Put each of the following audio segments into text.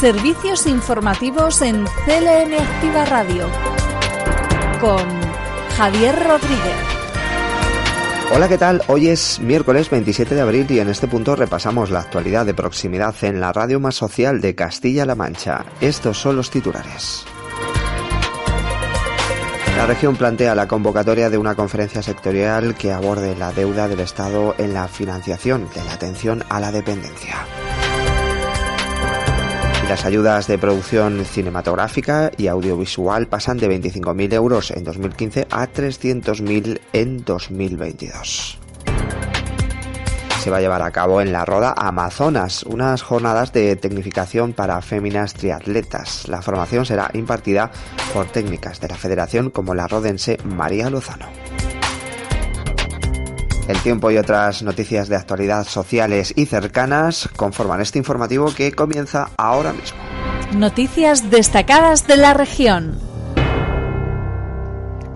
Servicios informativos en CLN Activa Radio con Javier Rodríguez. Hola, ¿qué tal? Hoy es miércoles 27 de abril y en este punto repasamos la actualidad de proximidad en la radio más social de Castilla-La Mancha. Estos son los titulares. La región plantea la convocatoria de una conferencia sectorial que aborde la deuda del Estado en la financiación de la atención a la dependencia. Las ayudas de producción cinematográfica y audiovisual pasan de 25.000 euros en 2015 a 300.000 en 2022 se va a llevar a cabo en la Roda Amazonas, unas jornadas de tecnificación para féminas triatletas. La formación será impartida por técnicas de la Federación como la rodense María Lozano. El tiempo y otras noticias de actualidad sociales y cercanas conforman este informativo que comienza ahora mismo. Noticias destacadas de la región.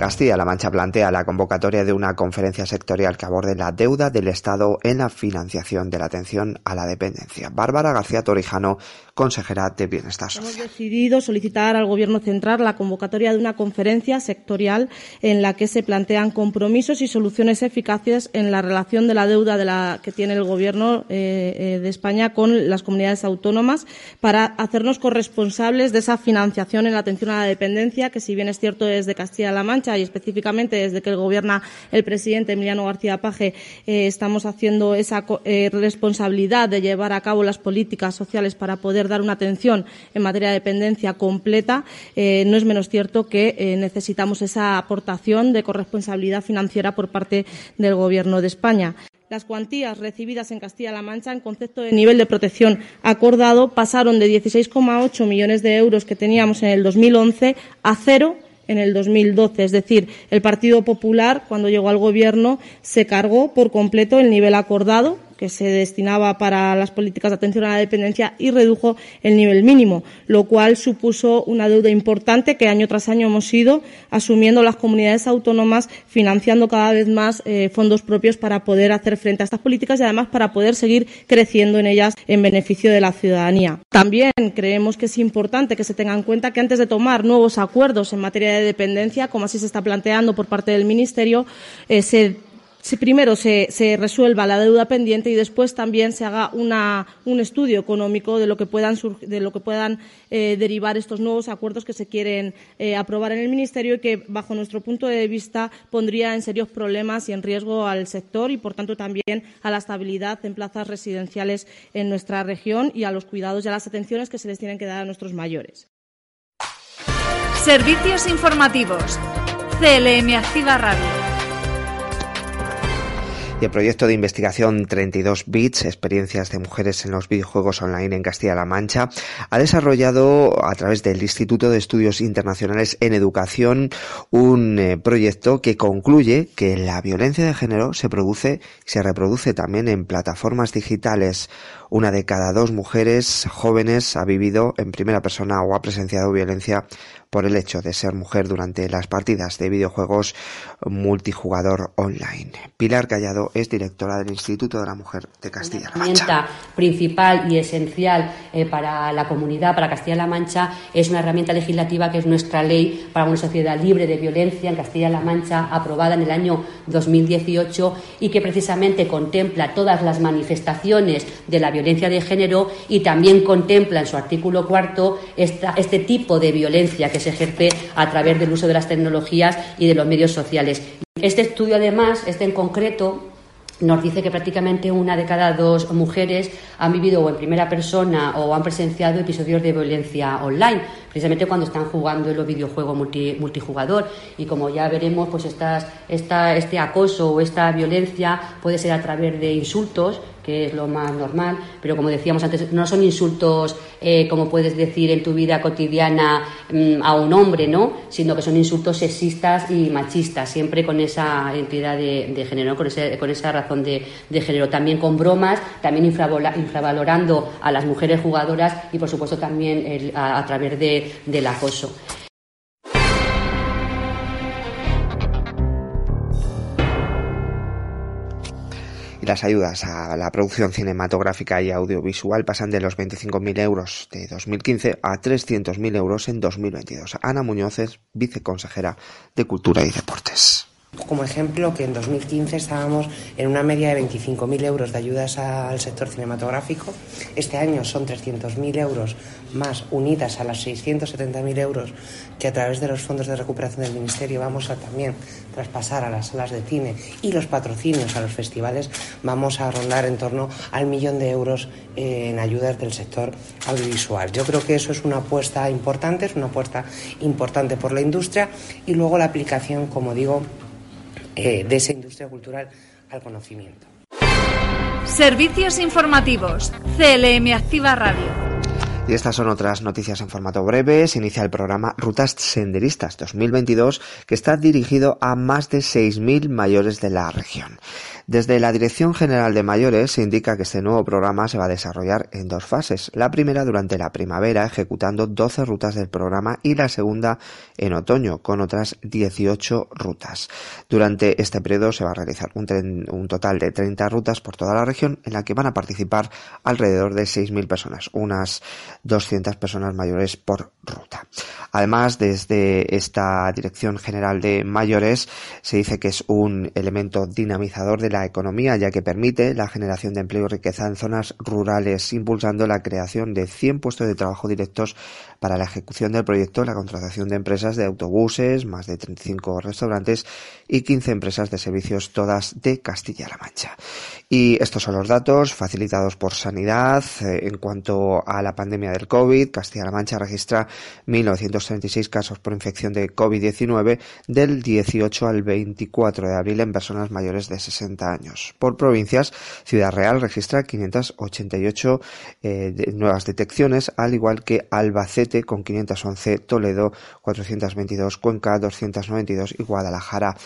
Castilla-La Mancha plantea la convocatoria de una conferencia sectorial que aborde la deuda del Estado en la financiación de la atención a la dependencia. Bárbara García Torijano, consejera de Bienestar Social. Hemos decidido solicitar al Gobierno central la convocatoria de una conferencia sectorial en la que se plantean compromisos y soluciones eficaces en la relación de la deuda de la que tiene el Gobierno eh, eh, de España con las comunidades autónomas para hacernos corresponsables de esa financiación en la atención a la dependencia que, si bien es cierto, desde Castilla-La Mancha y específicamente desde que gobierna el presidente Emiliano García Paje eh, estamos haciendo esa eh, responsabilidad de llevar a cabo las políticas sociales para poder dar una atención en materia de dependencia completa, eh, no es menos cierto que necesitamos esa aportación de corresponsabilidad financiera por parte del Gobierno de España. Las cuantías recibidas en Castilla-La Mancha en concepto de nivel de protección acordado pasaron de 16,8 millones de euros que teníamos en el 2011 a cero en el 2012. Es decir, el Partido Popular, cuando llegó al Gobierno, se cargó por completo el nivel acordado que se destinaba para las políticas de atención a la dependencia y redujo el nivel mínimo, lo cual supuso una deuda importante que año tras año hemos ido asumiendo las comunidades autónomas, financiando cada vez más eh, fondos propios para poder hacer frente a estas políticas y además para poder seguir creciendo en ellas en beneficio de la ciudadanía. También creemos que es importante que se tenga en cuenta que antes de tomar nuevos acuerdos en materia de dependencia, como así se está planteando por parte del Ministerio, eh, se si primero se, resuelva la deuda pendiente y después también se haga una, un estudio económico de lo que puedan, de lo que puedan eh, derivar estos nuevos acuerdos que se quieren eh, aprobar en el Ministerio y que, bajo nuestro punto de vista, pondría en serios problemas y en riesgo al sector y, por tanto, también a la estabilidad en plazas residenciales en nuestra región y a los cuidados y a las atenciones que se les tienen que dar a nuestros mayores. Servicios informativos. CLM Activa Radio el proyecto de investigación 32 Bits, experiencias de mujeres en los videojuegos online en Castilla-La Mancha, ha desarrollado a través del Instituto de Estudios Internacionales en Educación un eh, proyecto que concluye que la violencia de género se produce y se reproduce también en plataformas digitales. Una de cada dos mujeres jóvenes ha vivido en primera persona o ha presenciado violencia por el hecho de ser mujer durante las partidas de videojuegos multijugador online. Pilar Callado es directora del Instituto de la Mujer de Castilla-La Mancha. La herramienta principal y esencial eh, para la comunidad, para Castilla-La Mancha, es una herramienta legislativa que es nuestra ley para una sociedad libre de violencia en Castilla-La Mancha, aprobada en el año 2018 y que precisamente contempla todas las manifestaciones de la violencia de género y también contempla en su artículo cuarto este tipo de violencia que se ejerce a través del uso de las tecnologías y de los medios sociales. Este estudio, además, este en concreto, nos dice que prácticamente una de cada dos mujeres han vivido o en primera persona o han presenciado episodios de violencia online, precisamente cuando están jugando en los videojuegos multijugador. Y como ya veremos, pues estas, esta, este acoso o esta violencia puede ser a través de insultos, que es lo más normal, pero como decíamos antes, no son insultos eh, como puedes decir en tu vida cotidiana mm, a un hombre, ¿no? Sino que son insultos sexistas y machistas, siempre con esa entidad de, género, con, con, esa razón de, género. También con bromas, también infravalorando a las mujeres jugadoras y, por supuesto, también a, través del acoso. Las ayudas a la producción cinematográfica y audiovisual pasan de los 25.000 euros de 2015 a 300.000 euros en 2022. Ana Muñoz es viceconsejera de Cultura y Deportes. Como ejemplo, que en 2015 estábamos en una media de 25.000 euros de ayudas al sector cinematográfico. Este año son 300.000 euros más unidas a las 670.000 euros que a través de los fondos de recuperación del Ministerio vamos a también traspasar a las salas de cine y los patrocinios a los festivales. Vamos a rondar en torno al millón de euros en ayudas del sector audiovisual. Yo creo que eso es una apuesta importante, es una apuesta importante por la industria y luego la aplicación, como digo, eh, de esa industria cultural al conocimiento. Servicios informativos. CLM Activa Radio. Y estas son otras noticias en formato breve. Se inicia el programa Rutas Senderistas 2022 que está dirigido a más de 6.000 mayores de la región. Desde la Dirección General de Mayores se indica que este nuevo programa se va a desarrollar en dos fases. La primera durante la primavera, ejecutando 12 rutas del programa, y la segunda en otoño, con otras 18 rutas. Durante este periodo se va a realizar un, total de 30 rutas por toda la región, en la que van a participar alrededor de 6.000 personas, unas 200 personas mayores por ruta. Además, desde esta Dirección General de Mayores se dice que es un elemento dinamizador de la economía, ya que permite la generación de empleo y riqueza en zonas rurales, impulsando la creación de 100 puestos de trabajo directos para la ejecución del proyecto, la contratación de empresas de autobuses, más de 35 restaurantes y 15 empresas de servicios, todas de Castilla-La Mancha. Y estos son los datos facilitados por Sanidad. Eh, en cuanto a la pandemia del COVID, Castilla-La Mancha registra 1.936 casos por infección de COVID-19 del 18 al 24 de abril en personas mayores de 60 años. Por provincias, Ciudad Real registra 588 eh, nuevas detecciones, al igual que Albacete con 511, Toledo 422, Cuenca 292 y Guadalajara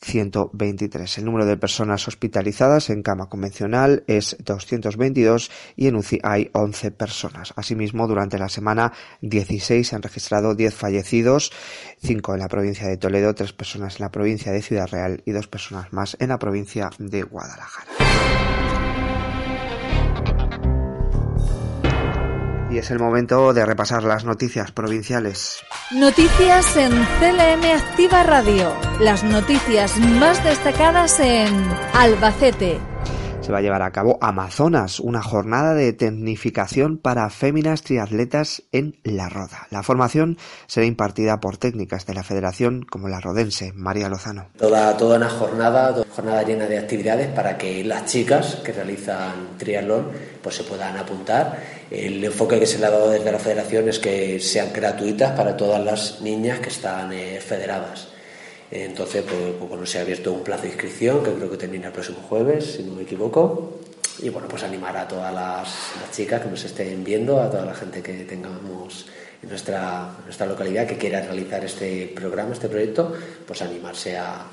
123. El número de personas hospitalizadas en cama convencional es 222 y en UCI hay 11 personas. Asimismo, durante la semana 16 se han registrado 10 fallecidos, 5 en la provincia de Toledo, 3 personas en la provincia de Ciudad Real y 2 personas más en la provincia de Guadalajara. Y es el momento de repasar las noticias provinciales. Noticias en CLM Activa Radio. Las noticias más destacadas en Albacete, se va a llevar a cabo Amazonas, una jornada de tecnificación para féminas triatletas en La Roda. La formación será impartida por técnicas de la Federación como la rodense, María Lozano. Toda, toda una jornada, toda jornada llena de actividades para que las chicas que realizan triatlón pues se puedan apuntar. El enfoque que se le ha dado desde la Federación es que sean gratuitas para todas las niñas que están eh, federadas. Entonces, pues, pues, bueno, se ha abierto un plazo de inscripción que creo que termina el próximo jueves, si no me equivoco. Y bueno, pues animar a todas las, chicas que nos estén viendo, a toda la gente que tengamos en nuestra, nuestra localidad que quiera realizar este programa, este proyecto, pues animarse a,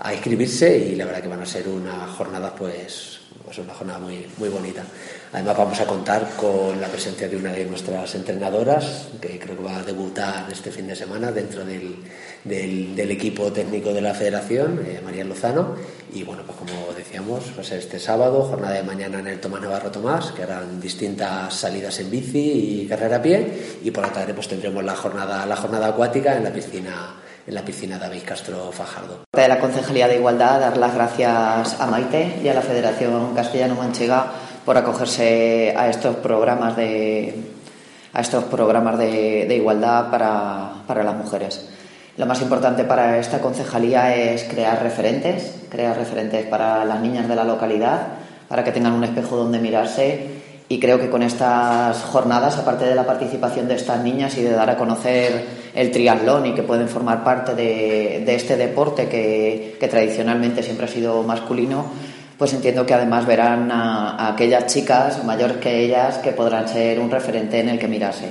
a inscribirse y la verdad que van a ser una jornada pues, pues una jornada muy, muy bonita. Además vamos a contar con la presencia de una de nuestras entrenadoras, que creo que va a debutar este fin de semana dentro del, del, equipo técnico de la federación, eh, María Lozano. Y bueno, pues como decíamos, va a ser este sábado, jornada de mañana en el Tomás Navarro Tomás, que harán distintas salidas en bici y carrera a pie. Y por la tarde pues tendremos la jornada, la jornada acuática en la piscina en la piscina David Castro Fajardo. De la Concejalía de Igualdad, dar las gracias a Maite y a la Federación Castellano-Manchega por acogerse a estos programas de, a estos programas de, igualdad para, para las mujeres. Lo más importante para esta concejalía es crear referentes, crear referentes para las niñas de la localidad, para que tengan un espejo donde mirarse y creo que con estas jornadas, aparte de la participación de estas niñas y de dar a conocer el triatlón y que pueden formar parte de, este deporte que, tradicionalmente siempre ha sido masculino, pues entiendo que además verán a, aquellas chicas mayores que ellas que podrán ser un referente en el que mirase.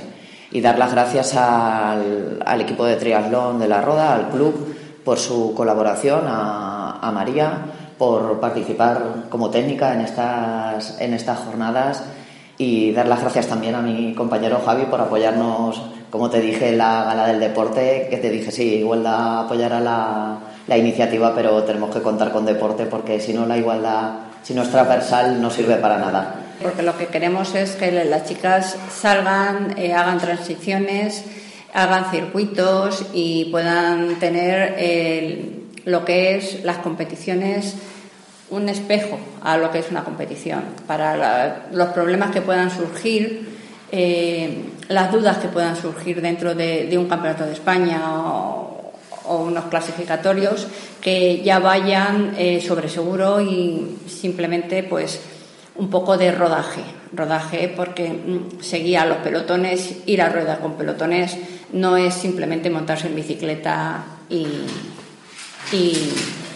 Y dar las gracias al, equipo de triatlón de la Roda, al club, por su colaboración, a, a María, por participar como técnica en estas, en estas jornadas y dar las gracias también a mi compañero Javi por apoyarnos, como te dije, en la gala del deporte, que te dije, sí, igualdad apoyará la, la iniciativa, pero tenemos que contar con deporte porque si no la igualdad si no es transversal no sirve para nada. Porque lo que queremos es que las chicas salgan, eh, hagan transiciones, hagan circuitos y puedan tener lo que es las competiciones un espejo a lo que es una competición, para los problemas que puedan surgir, eh, las dudas que puedan surgir dentro de, un campeonato de España o, unos clasificatorios que ya vayan eh, sobre seguro y simplemente pues un poco de rodaje, rodaje porque mm, seguía los pelotones, ir a rueda con pelotones no es simplemente montarse en bicicleta y,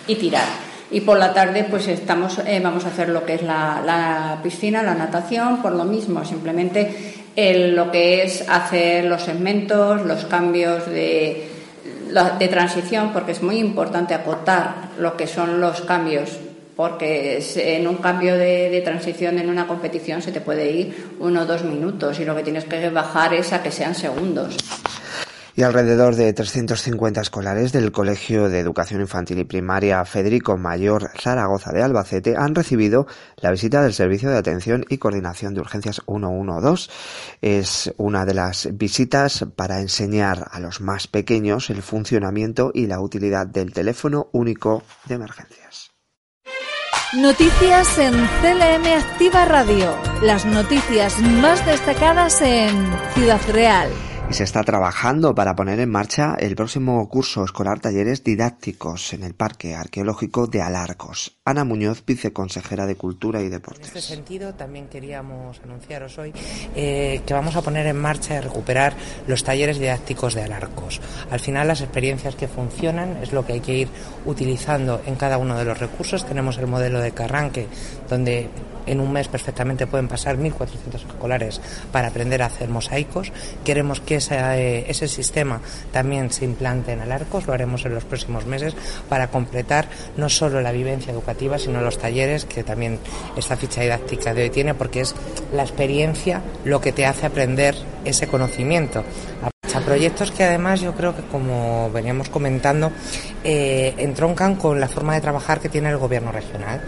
y tirar. Y por la tarde pues estamos eh, vamos a hacer lo que es la, piscina la natación por lo mismo simplemente lo que es hacer los segmentos los cambios de, de transición porque es muy importante acotar lo que son los cambios porque en un cambio de, de, transición en una competición se te puede ir uno o dos minutos y lo que tienes que bajar es a que sean segundos y alrededor de 350 escolares del Colegio de Educación Infantil y Primaria Federico Mayor Zaragoza de Albacete han recibido la visita del Servicio de Atención y Coordinación de Urgencias 112. Es una de las visitas para enseñar a los más pequeños el funcionamiento y la utilidad del teléfono único de emergencias. Noticias en CLM Activa Radio. Las noticias más destacadas en Ciudad Real y se está trabajando para poner en marcha el próximo curso escolar talleres didácticos en el Parque Arqueológico de Alarcos. Ana Muñoz, viceconsejera de Cultura y Deportes. En este sentido, también queríamos anunciaros hoy eh, que vamos a poner en marcha y recuperar los talleres didácticos de Alarcos. Al final, las experiencias que funcionan es lo que hay que ir utilizando en cada uno de los recursos. Tenemos el modelo de Carranque, donde en un mes perfectamente pueden pasar 1.400 escolares para aprender a hacer mosaicos. Queremos que eh, ese sistema también se implante en Alarcos, lo haremos en los próximos meses para completar no solo la vivencia educativa, sino los talleres que también esta ficha didáctica de hoy tiene, porque es la experiencia lo que te hace aprender ese conocimiento proyectos que además yo creo que como veníamos comentando eh, entroncan con la forma de trabajar que tiene el gobierno regional.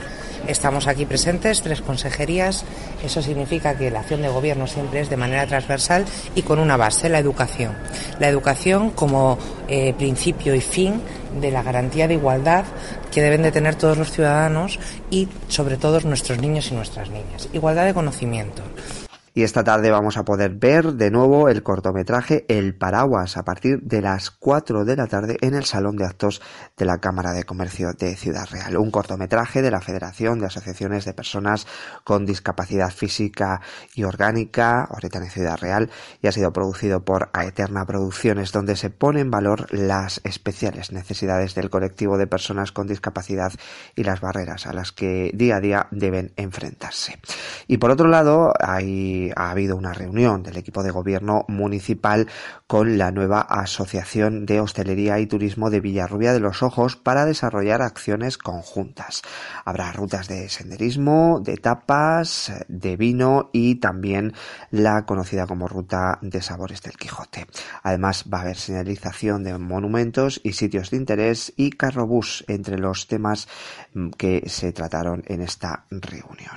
Estamos aquí presentes, tres consejerías. Eso significa que la acción de gobierno siempre es de manera transversal y con una base, la educación. La educación como eh, principio y fin de la garantía de igualdad que deben de tener todos los ciudadanos y sobre todo nuestros niños y nuestras niñas. Igualdad de conocimiento. Y esta tarde vamos a poder ver de nuevo el cortometraje El Paraguas a partir de las 4 de la tarde en el Salón de Actos de la Cámara de Comercio de Ciudad Real. Un cortometraje de la Federación de Asociaciones de Personas con Discapacidad Física y Orgánica, ahorita en Ciudad Real, y ha sido producido por Aeterna Producciones, donde se pone en valor las especiales necesidades del colectivo de personas con discapacidad y las barreras a las que día a día deben enfrentarse. Y por otro lado, hay ha habido una reunión del equipo de gobierno municipal con la nueva Asociación de Hostelería y Turismo de Villarrubia de los Ojos para desarrollar acciones conjuntas. Habrá rutas de senderismo, de tapas, de vino y también la conocida como ruta de sabores del Quijote. Además va a haber señalización de monumentos y sitios de interés y carrobús entre los temas que se trataron en esta reunión.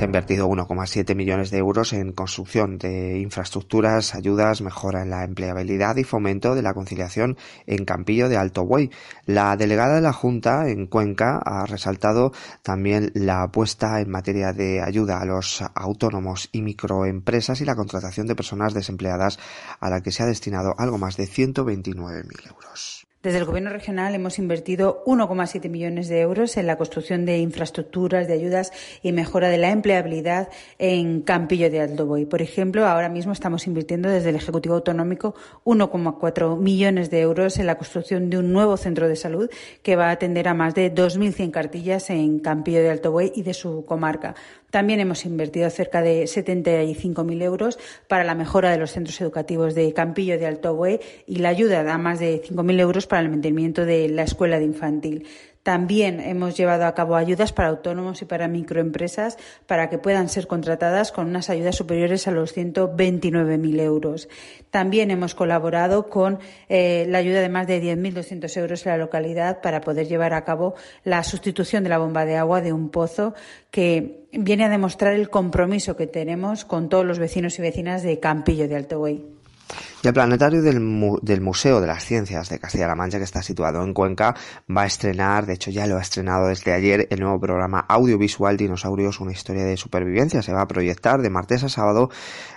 Se ha invertido 1,7 millones de euros en construcción de infraestructuras, ayudas, mejora en la empleabilidad y fomento de la conciliación en Campillo de Alto Buey. La delegada de la Junta en Cuenca ha resaltado también la apuesta en materia de ayuda a los autónomos y microempresas y la contratación de personas desempleadas a la que se ha destinado algo más de 129.000 euros. Desde el Gobierno regional hemos invertido 1,7 millones de euros en la construcción de infraestructuras, de ayudas y mejora de la empleabilidad en Campillo de Altoboy. Por ejemplo, ahora mismo estamos invirtiendo desde el Ejecutivo Autonómico 1,4 millones de euros en la construcción de un nuevo centro de salud que va a atender a más de 2.100 cartillas en Campillo de Altoboy y de su comarca. También hemos invertido cerca de 75.000 euros para la mejora de los centros educativos de Campillo de Alto y la ayuda a más de 5.000 euros para el mantenimiento de la escuela de infantil. También hemos llevado a cabo ayudas para autónomos y para microempresas para que puedan ser contratadas con unas ayudas superiores a los 129.000 euros. También hemos colaborado con eh, la ayuda de más de 10.200 euros en la localidad para poder llevar a cabo la sustitución de la bomba de agua de un pozo que viene a demostrar el compromiso que tenemos con todos los vecinos y vecinas de Campillo de Alto. El planetario del, del, Museo de las Ciencias de Castilla-La Mancha, que está situado en Cuenca, va a estrenar, de hecho ya lo ha estrenado desde ayer, el nuevo programa audiovisual Dinosaurios, una historia de supervivencia. Se va a proyectar de martes a sábado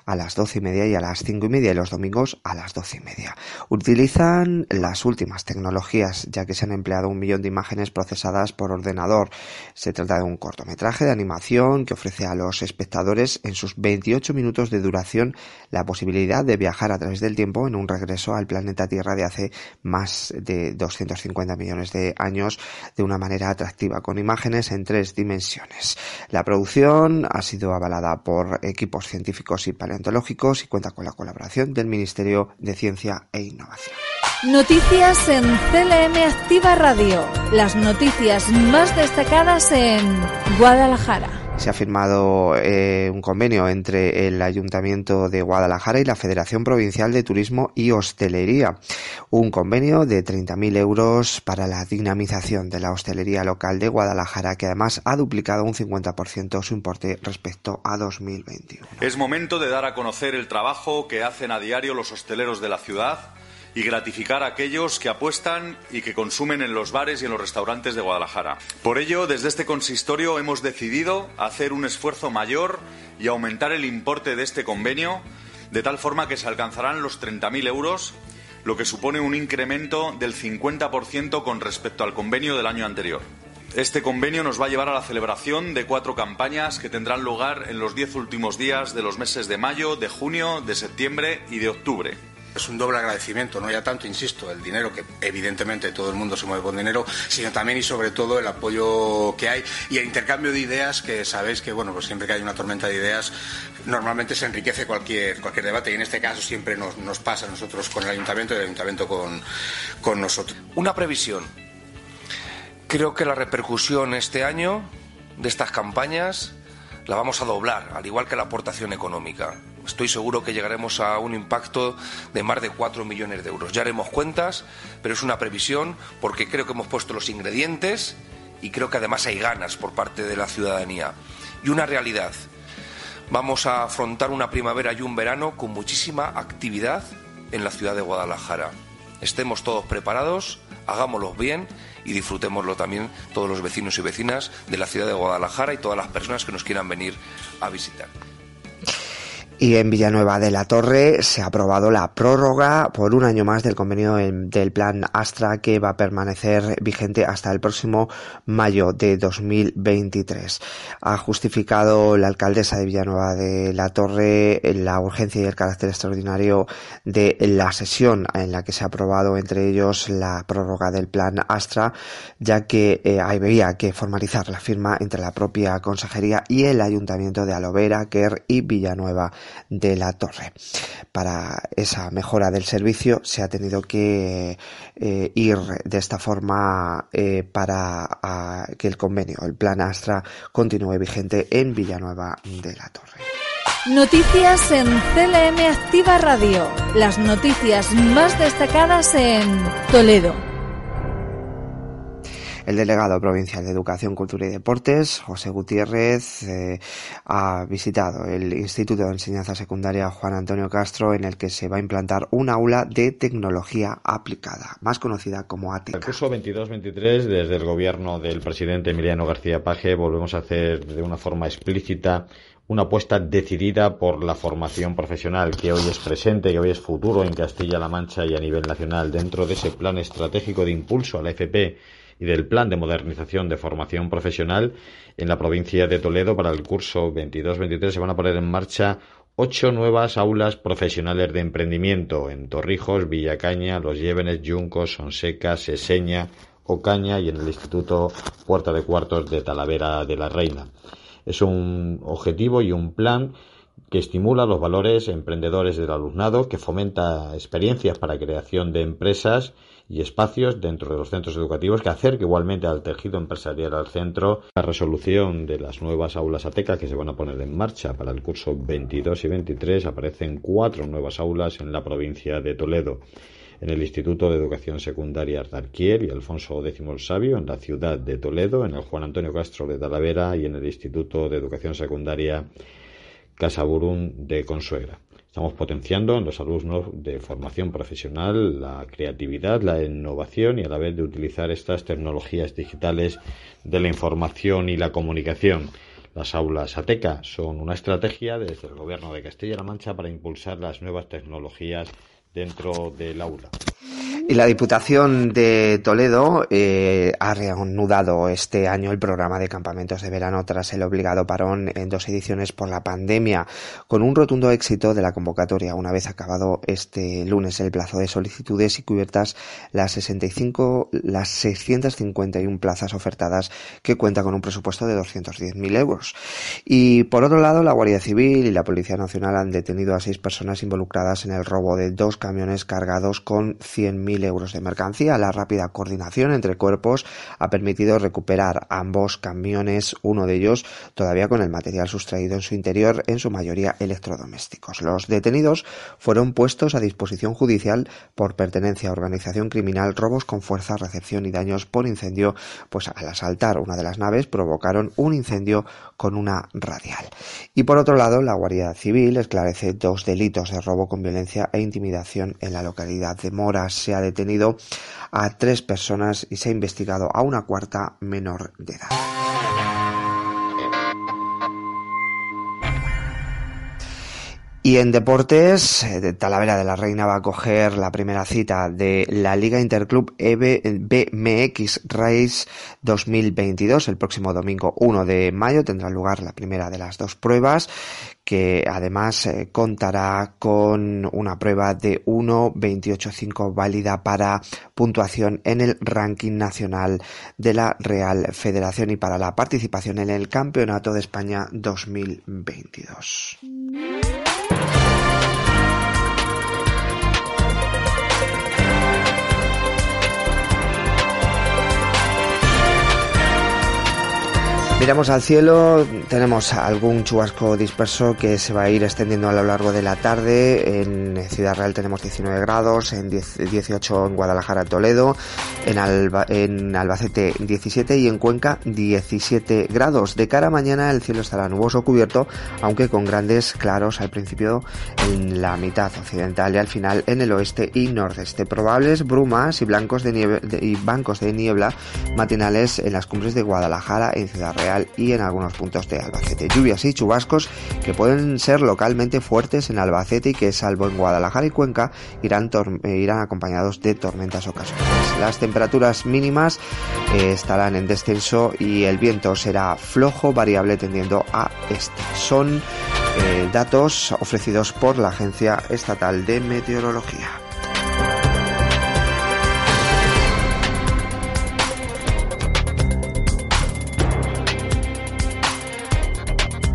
a las doce y media y a las cinco y media y los domingos a las doce y media. Utilizan las últimas tecnologías, ya que se han empleado un millón de imágenes procesadas por ordenador. Se trata de un cortometraje de animación que ofrece a los espectadores en sus 28 minutos de duración la posibilidad de viajar a través del tiempo en un regreso al planeta Tierra de hace más de 250 millones de años de una manera atractiva, con imágenes en tres dimensiones. La producción ha sido avalada por equipos científicos y paleontológicos y cuenta con la colaboración del Ministerio de Ciencia e Innovación. Noticias en CLM Activa Radio. Las noticias más destacadas en Guadalajara se ha firmado eh, un convenio entre el Ayuntamiento de Guadalajara y la Federación Provincial de Turismo y Hostelería. Un convenio de 30.000 euros para la dinamización de la hostelería local de Guadalajara, que además ha duplicado un 50% su importe respecto a 2021. Es momento de dar a conocer el trabajo que hacen a diario los hosteleros de la ciudad y gratificar a aquellos que apuestan y que consumen en los bares y en los restaurantes de Guadalajara. Por ello, desde este consistorio hemos decidido hacer un esfuerzo mayor y aumentar el importe de este convenio de tal forma que se alcanzarán los 30.000 euros, lo que supone un incremento del 50% con respecto al convenio del año anterior. Este convenio nos va a llevar a la celebración de cuatro campañas que tendrán lugar en los diez últimos días de los meses de mayo, de junio, de septiembre y de octubre. Es un doble agradecimiento, no ya tanto, insisto, el dinero, que evidentemente todo el mundo se mueve con dinero, sino también y sobre todo el apoyo que hay y el intercambio de ideas, que sabéis que, bueno, pues siempre que hay una tormenta de ideas, normalmente se enriquece cualquier, cualquier debate y en este caso siempre nos, nos pasa a nosotros con el ayuntamiento y el ayuntamiento con, con nosotros. Una previsión. Creo que la repercusión este año de estas campañas la vamos a doblar, al igual que la aportación económica. Estoy seguro que llegaremos a un impacto de más de 4 millones de euros. Ya haremos cuentas, pero es una previsión porque creo que hemos puesto los ingredientes y creo que además hay ganas por parte de la ciudadanía. Y una realidad. Vamos a afrontar una primavera y un verano con muchísima actividad en la ciudad de Guadalajara. Estemos todos preparados, hagámoslo bien y disfrutémoslo también todos los vecinos y vecinas de la ciudad de Guadalajara y todas las personas que nos quieran venir a visitar. Y en Villanueva de la Torre se ha aprobado la prórroga por un año más del convenio del plan Astra que va a permanecer vigente hasta el próximo mayo de 2023. Ha justificado la alcaldesa de Villanueva de la Torre la urgencia y el carácter extraordinario de la sesión en la que se ha aprobado entre ellos la prórroga del plan Astra, ya que eh, había que formalizar la firma entre la propia consejería y el ayuntamiento de Alovera, Quer y Villanueva de la torre. Para esa mejora del servicio se ha tenido que eh, ir de esta forma eh, para que el convenio, el plan Astra, continúe vigente en Villanueva de la Torre. Noticias en CLM Activa Radio. Las noticias más destacadas en Toledo. El delegado provincial de Educación, Cultura y Deportes, José Gutiérrez, eh, ha visitado el Instituto de Enseñanza Secundaria Juan Antonio Castro, en el que se va a implantar un aula de tecnología aplicada, más conocida como ATECA. El curso 22-23, desde el gobierno del presidente Emiliano García Paje, volvemos a hacer de una forma explícita una apuesta decidida por la formación profesional que hoy es presente, que hoy es futuro en Castilla-La Mancha y a nivel nacional dentro de ese plan estratégico de impulso a la FP y del Plan de Modernización de Formación Profesional en la provincia de Toledo para el curso 22-23 se van a poner en marcha ocho nuevas aulas profesionales de emprendimiento en Torrijos, Villacaña, Los Llévenes, Yuncos, Sonseca, Seseña, Ocaña y en el Instituto Puerta de Cuartos de Talavera de la Reina. Es un objetivo y un plan que estimula los valores emprendedores del alumnado, que fomenta experiencias para creación de empresas y espacios dentro de los centros educativos, que acerque igualmente al tejido empresarial al centro. La resolución de las nuevas aulas ATECA que se van a poner en marcha para el curso 22 y 23 aparecen cuatro nuevas aulas en la provincia de Toledo en el Instituto de Educación Secundaria Ardarquiel y Alfonso X el Sabio en la ciudad de Toledo, en el Juan Antonio Castro de Talavera y en el Instituto de Educación Secundaria Casaburún de Consuegra. Estamos potenciando en los alumnos de formación profesional la creatividad, la innovación y a la vez de utilizar estas tecnologías digitales de la información y la comunicación. Las aulas ATECA son una estrategia desde el Gobierno de Castilla-La Mancha para impulsar las nuevas tecnologías dentro del aula. Y la Diputación de Toledo eh, ha reanudado este año el programa de campamentos de verano tras el obligado parón en dos ediciones por la pandemia, con un rotundo éxito de la convocatoria una vez acabado este lunes el plazo de solicitudes y cubiertas las 65, las 651 plazas ofertadas que cuenta con un presupuesto de 210.000 euros. Y por otro lado, la Guardia Civil y la Policía Nacional han detenido a seis personas involucradas en el robo de dos camiones cargados con 100.000 euros de mercancía. La rápida coordinación entre cuerpos ha permitido recuperar ambos camiones, uno de ellos todavía con el material sustraído en su interior, en su mayoría electrodomésticos. Los detenidos fueron puestos a disposición judicial por pertenencia a organización criminal, robos con fuerza, recepción y daños por incendio, pues al asaltar una de las naves provocaron un incendio con una radial. Y por otro lado, la Guardia Civil esclarece dos delitos de robo con violencia e intimidación en la localidad de Mora. Se ha detenido a tres personas y se ha investigado a una cuarta menor de edad. Y en deportes, eh, Talavera de la Reina va a coger la primera cita de la Liga Interclub BMX Race 2022. El próximo domingo 1 de mayo tendrá lugar la primera de las dos pruebas que además eh, contará con una prueba de 1.28.5 válida para puntuación en el ranking nacional de la Real Federación y para la participación en el Campeonato de España 2022. Miramos al cielo, tenemos algún chubasco disperso que se va a ir extendiendo a lo largo de la tarde. En Ciudad Real tenemos 19 grados, en 18 en Guadalajara, Toledo, en, Albacete 17 y en Cuenca 17 grados. De cara a mañana el cielo estará nuboso cubierto, aunque con grandes claros al principio en la mitad occidental y al final en el oeste y nordeste. Probables brumas y, blancos de nieve, y bancos de niebla matinales en las cumbres de Guadalajara en Ciudad Real y en algunos puntos de Albacete. Lluvias y chubascos que pueden ser localmente fuertes en Albacete y que salvo en Guadalajara y Cuenca irán, eh, acompañados de tormentas ocasionales. Temperaturas mínimas eh, estarán en descenso y el viento será flojo variable tendiendo a este. Son eh, datos ofrecidos por la Agencia Estatal de Meteorología.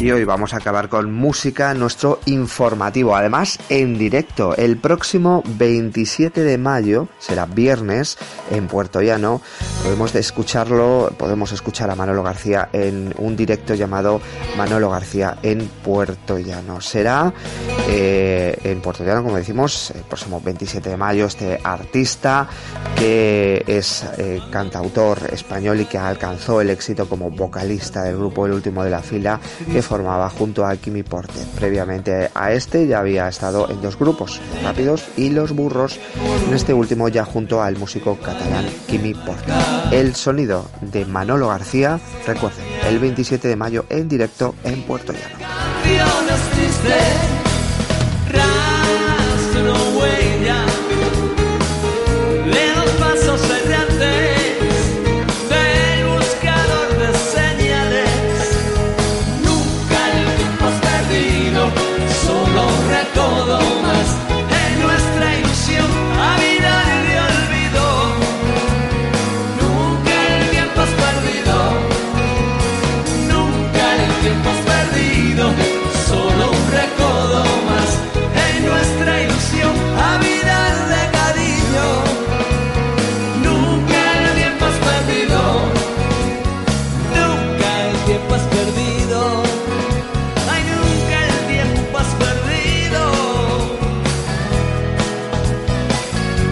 Y hoy vamos a acabar con música, nuestro informativo, además en directo. El próximo 27 de mayo, será viernes, en Puerto Llano, podemos escucharlo, podemos escuchar a Manolo García en un directo llamado Manolo García en Puerto Llano. Será eh, en Puerto Llano, como decimos, el próximo 27 de mayo, este artista que es eh, cantautor español y que alcanzó el éxito como vocalista del grupo El Último de la Fila, que formaba junto a Kimi Porter. Previamente a este ya había estado en dos grupos, Rápidos y Los Burros, en este último ya junto al músico catalán Kimi Porter. El sonido de Manolo García, recuerden, el 27 de mayo en directo en Puerto Llano. Solo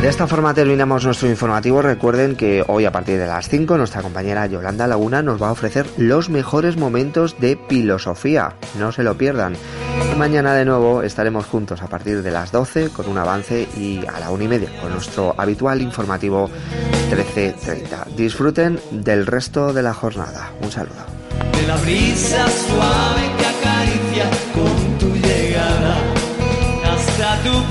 esta forma terminamos nuestro informativo. Recuerden que hoy a partir de las 5 nuestra compañera Yolanda Laguna nos va a ofrecer los mejores momentos de filosofía. No se lo pierdan. Mañana de nuevo estaremos juntos a partir de las 12 con un avance y a la una y media con nuestro habitual informativo 13.30. Disfruten del resto de la jornada. Un saludo. De la brisa suave que acaricia con tu llegada hasta tu